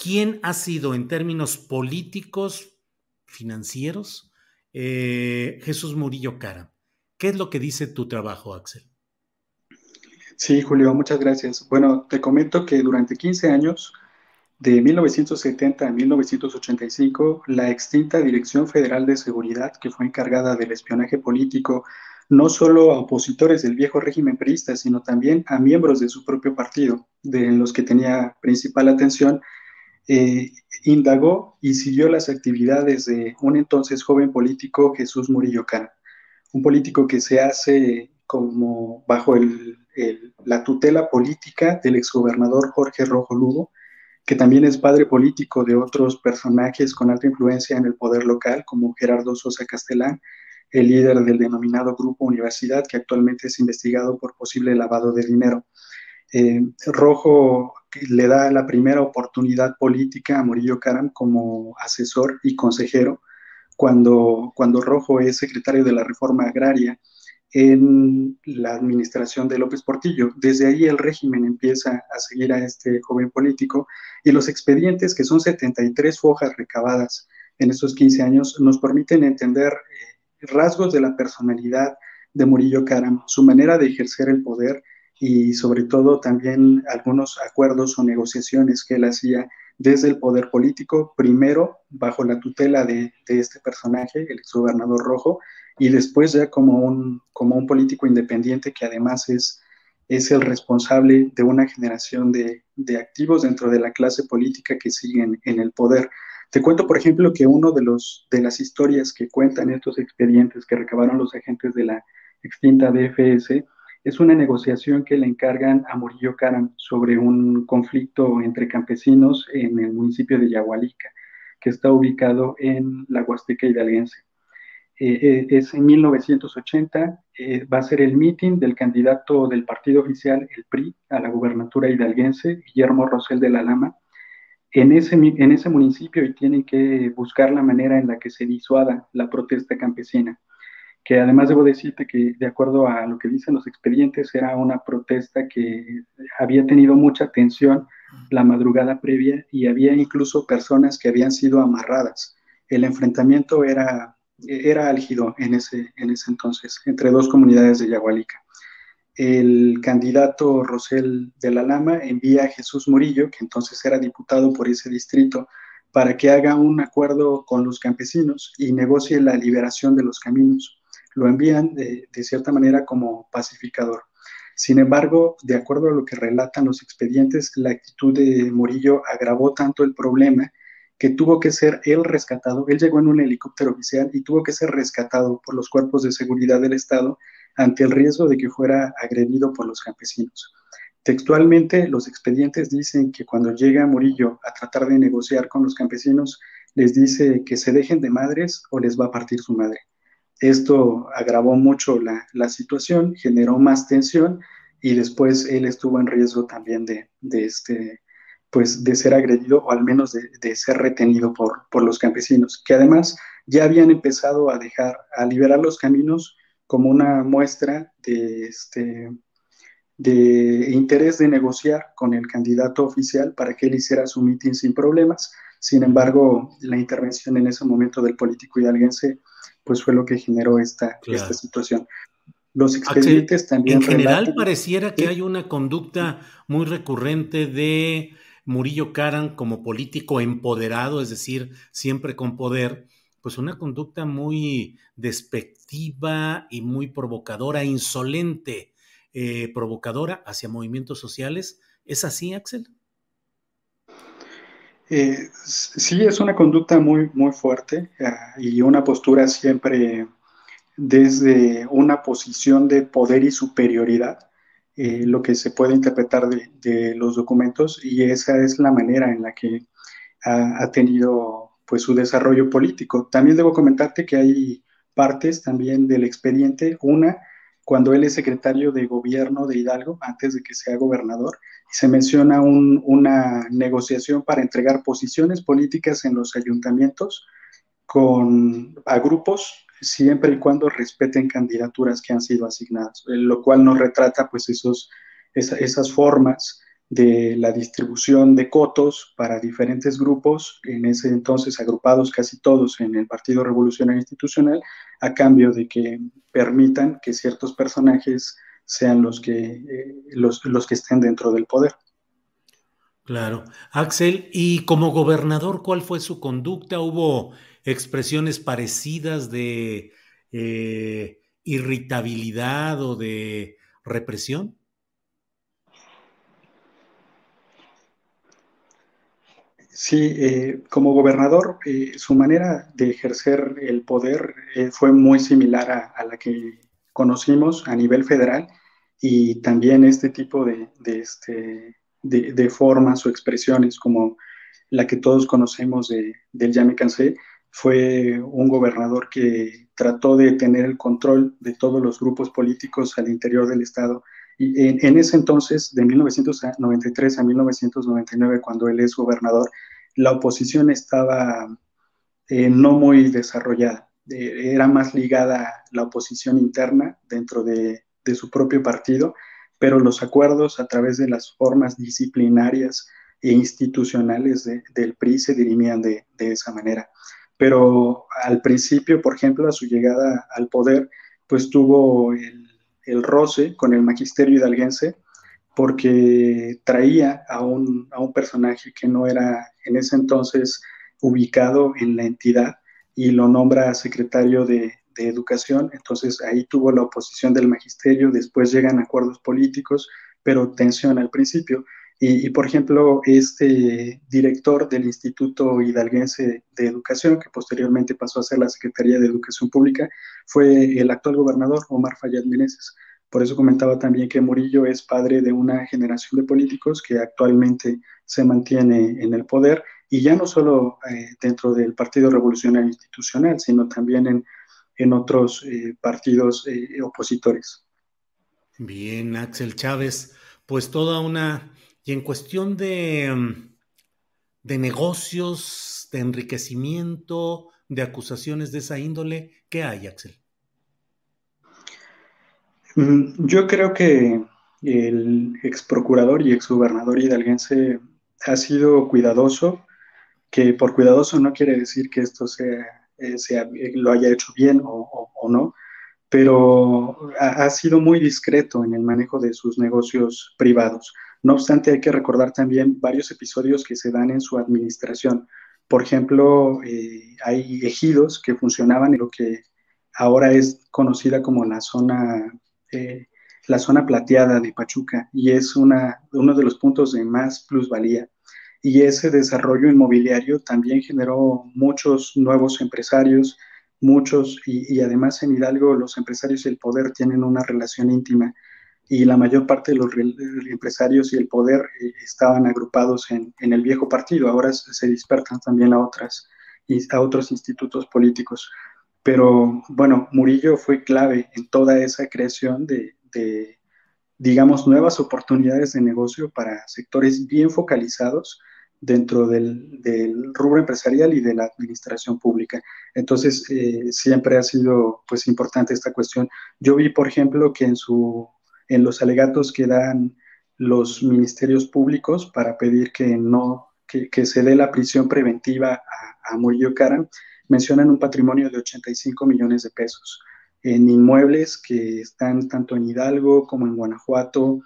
¿quién ha sido en términos políticos, financieros, eh, Jesús Murillo Cara? ¿Qué es lo que dice tu trabajo, Axel? Sí, Julio, muchas gracias. Bueno, te comento que durante 15 años, de 1970 a 1985, la extinta Dirección Federal de Seguridad, que fue encargada del espionaje político, no solo a opositores del viejo régimen priista, sino también a miembros de su propio partido, de los que tenía principal atención, eh, indagó y siguió las actividades de un entonces joven político, Jesús Murillo Cara, un político que se hace como bajo la tutela política del exgobernador Jorge Rojo Lugo, que también es padre político de otros personajes con alta influencia en el poder local, como Gerardo Sosa Castelán, el líder del denominado Grupo Universidad, que actualmente es investigado por posible lavado de dinero. Eh, Rojo le da la primera oportunidad política a Murillo Karam como asesor y consejero cuando, cuando Rojo es secretario de la Reforma Agraria en la administración de López Portillo. Desde ahí el régimen empieza a seguir a este joven político y los expedientes, que son 73 hojas recabadas en esos 15 años, nos permiten entender eh, rasgos de la personalidad de Murillo Karam, su manera de ejercer el poder y sobre todo también algunos acuerdos o negociaciones que él hacía desde el poder político, primero bajo la tutela de, este personaje, el exgobernador Rojo, y después ya como un, como un político independiente que además es, es el responsable de una generación de, activos dentro de la clase política que siguen en el poder. Te cuento, por ejemplo, que uno de, los, de las historias que cuentan estos expedientes que recabaron los agentes de la extinta DFS es una negociación que le encargan a Murillo Caram sobre un conflicto entre campesinos en el municipio de Yahualica, que está ubicado en la Huasteca hidalguense. Eh, eh, es en 1980, eh, va a ser el mitin del candidato del partido oficial, el PRI, a la gubernatura hidalguense, Guillermo Rosell de la Lama, en ese, en ese municipio y tienen que buscar la manera en la que se disuada la protesta campesina que además debo decirte que de acuerdo a lo que dicen los expedientes era una protesta que había tenido mucha tensión la madrugada previa y había incluso personas que habían sido amarradas. El enfrentamiento era, era álgido en ese, en ese entonces entre dos comunidades de Yagualica. El candidato Rosel de la Lama envía a Jesús Murillo, que entonces era diputado por ese distrito, para que haga un acuerdo con los campesinos y negocie la liberación de los caminos lo envían de, cierta manera como pacificador. Sin embargo, de acuerdo a lo que relatan los expedientes, la actitud de Murillo agravó tanto el problema que tuvo que ser él rescatado. Él llegó en un helicóptero oficial y tuvo que ser rescatado por los cuerpos de seguridad del Estado ante el riesgo de que fuera agredido por los campesinos. Textualmente, los expedientes dicen que cuando llega Murillo a tratar de negociar con los campesinos, les dice que se dejen de madres o les va a partir su madre. Esto agravó mucho la, situación, generó más tensión y después él estuvo en riesgo también de, este, pues de ser agredido o al menos de, ser retenido por, por, los campesinos, que además ya habían empezado a dejar, a liberar los caminos como una muestra de, este, de interés de negociar con el candidato oficial para que él hiciera su mitin sin problemas. Sin embargo, la intervención en ese momento del político hidalguense, pues fue lo que generó esta, esta situación. Los expedientes también. En general, pareciera que hay una conducta muy recurrente de Murillo Karam como político empoderado, es decir, siempre con poder, pues una conducta muy despectiva y muy provocadora, insolente, eh, provocadora hacia movimientos sociales. ¿Es así, Axel? Eh, sí, es una conducta muy, muy fuerte ah, y una postura siempre desde una posición de poder y superioridad, eh, lo que se puede interpretar de, los documentos y esa es la manera en la que ha, ha, tenido pues su desarrollo político. También debo comentarte que hay partes también del expediente, una cuando él es secretario de gobierno de Hidalgo, antes de que sea gobernador, y se menciona una negociación para entregar posiciones políticas en los ayuntamientos con, a grupos siempre y cuando respeten candidaturas que han sido asignadas, lo cual nos retrata pues esos, esas formas de la distribución de cotos para diferentes grupos, en ese entonces agrupados casi todos en el Partido Revolucionario Institucional, a cambio de que permitan que ciertos personajes sean los que, eh, los, los que estén dentro del poder. Claro. Axel, y como gobernador, ¿cuál fue su conducta? ¿Hubo expresiones parecidas de eh, irritabilidad o de represión? Sí, eh, como gobernador, eh, su manera de ejercer el poder eh, fue muy similar a, la que conocimos a nivel federal y también este tipo de, este, de, formas o expresiones como la que todos conocemos de, del Ya me cansé, fue un gobernador que trató de tener el control de todos los grupos políticos al interior del Estado. Y en, en ese entonces, de 1993 a 1999, cuando él es gobernador, la oposición estaba eh, no muy desarrollada. Eh, era más ligada la oposición interna dentro de, su propio partido, pero los acuerdos a través de las formas disciplinarias e institucionales del PRI se dirimían de, esa manera. Pero al principio, por ejemplo, a su llegada al poder, pues tuvo el, el roce con el magisterio hidalguense, porque traía a un, a un personaje que no era en ese entonces ubicado en la entidad y lo nombra secretario de, de, Educación. Entonces ahí tuvo la oposición del magisterio, después llegan acuerdos políticos, pero tensión al principio. Y, por ejemplo, este director del Instituto Hidalguense de Educación, que posteriormente pasó a ser la Secretaría de Educación Pública, fue el actual gobernador Omar Fayad Meneses. Por eso comentaba también que Murillo es padre de una generación de políticos que actualmente se mantiene en el poder y ya no solo eh, dentro del Partido Revolucionario Institucional, sino también en, en otros eh, partidos eh, opositores. Bien, Axel Chávez, pues toda una... Y en cuestión de, mm, de negocios, de enriquecimiento, de acusaciones de esa índole, ¿qué hay, Axel? Mm, yo creo que el ex procurador y ex gobernador hidalguense ha sido cuidadoso, que por cuidadoso no quiere decir que esto sea, eh, eh, lo haya hecho bien o, no, pero ha, sido muy discreto en el manejo de sus negocios privados. No obstante, hay que recordar también varios episodios que se dan en su administración. Por ejemplo, eh, hay ejidos que funcionaban en lo que ahora es conocida como la zona eh, la zona plateada de Pachuca y es una, uno de los puntos de más plusvalía. Y ese desarrollo inmobiliario también generó muchos nuevos empresarios, muchos, y, además en Hidalgo los empresarios y el poder tienen una relación íntima y la mayor parte de los empresarios y el poder eh, estaban agrupados en, en, el viejo partido, ahora se dispersan también a, otras, a otros institutos políticos. Pero bueno, Murillo fue clave en toda esa creación de, digamos, nuevas oportunidades de negocio para sectores bien focalizados dentro del, rubro empresarial y de la administración pública. Entonces, eh, siempre ha sido pues importante esta cuestión. Yo vi, por ejemplo, que en su, en los alegatos que dan los ministerios públicos para pedir que no que, se dé la prisión preventiva a, a Murillo Karam, mencionan un patrimonio de 85 millones de pesos en inmuebles que están tanto en Hidalgo como en Guanajuato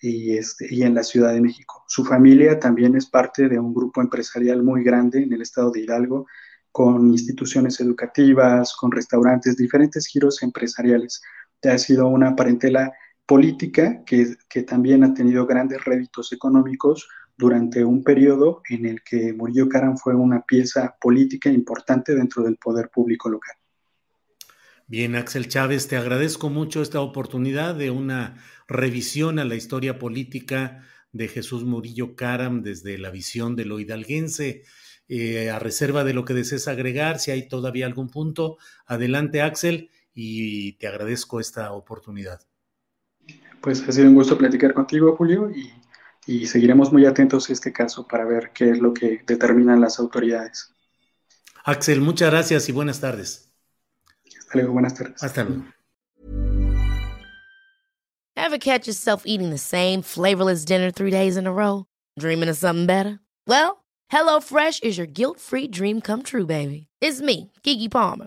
y, este, y en la Ciudad de México. Su familia también es parte de un grupo empresarial muy grande en el estado de Hidalgo, con instituciones educativas, con restaurantes, diferentes giros empresariales. Ha sido una parentela política que, que también ha tenido grandes réditos económicos durante un periodo en el que Murillo Karam fue una pieza política importante dentro del poder público local. Bien, Axel Chávez, te agradezco mucho esta oportunidad de una revisión a la historia política de Jesús Murillo Caram desde la visión de lo hidalguense. Eh, a reserva de lo que desees agregar, si hay todavía algún punto, adelante Axel y te agradezco esta oportunidad. Pues ha sido un gusto platicar contigo, Julio, y y seguiremos muy atentos a este caso para ver qué es lo que determinan las autoridades. Axel, muchas gracias y buenas tardes. Hasta luego, buenas tardes. Hasta luego. Ever catch yourself eating the same flavorless dinner three days in a row? Dreaming of something better? Well, HelloFresh is your guilt-free dream come true, baby. It's me, Kiki Palmer.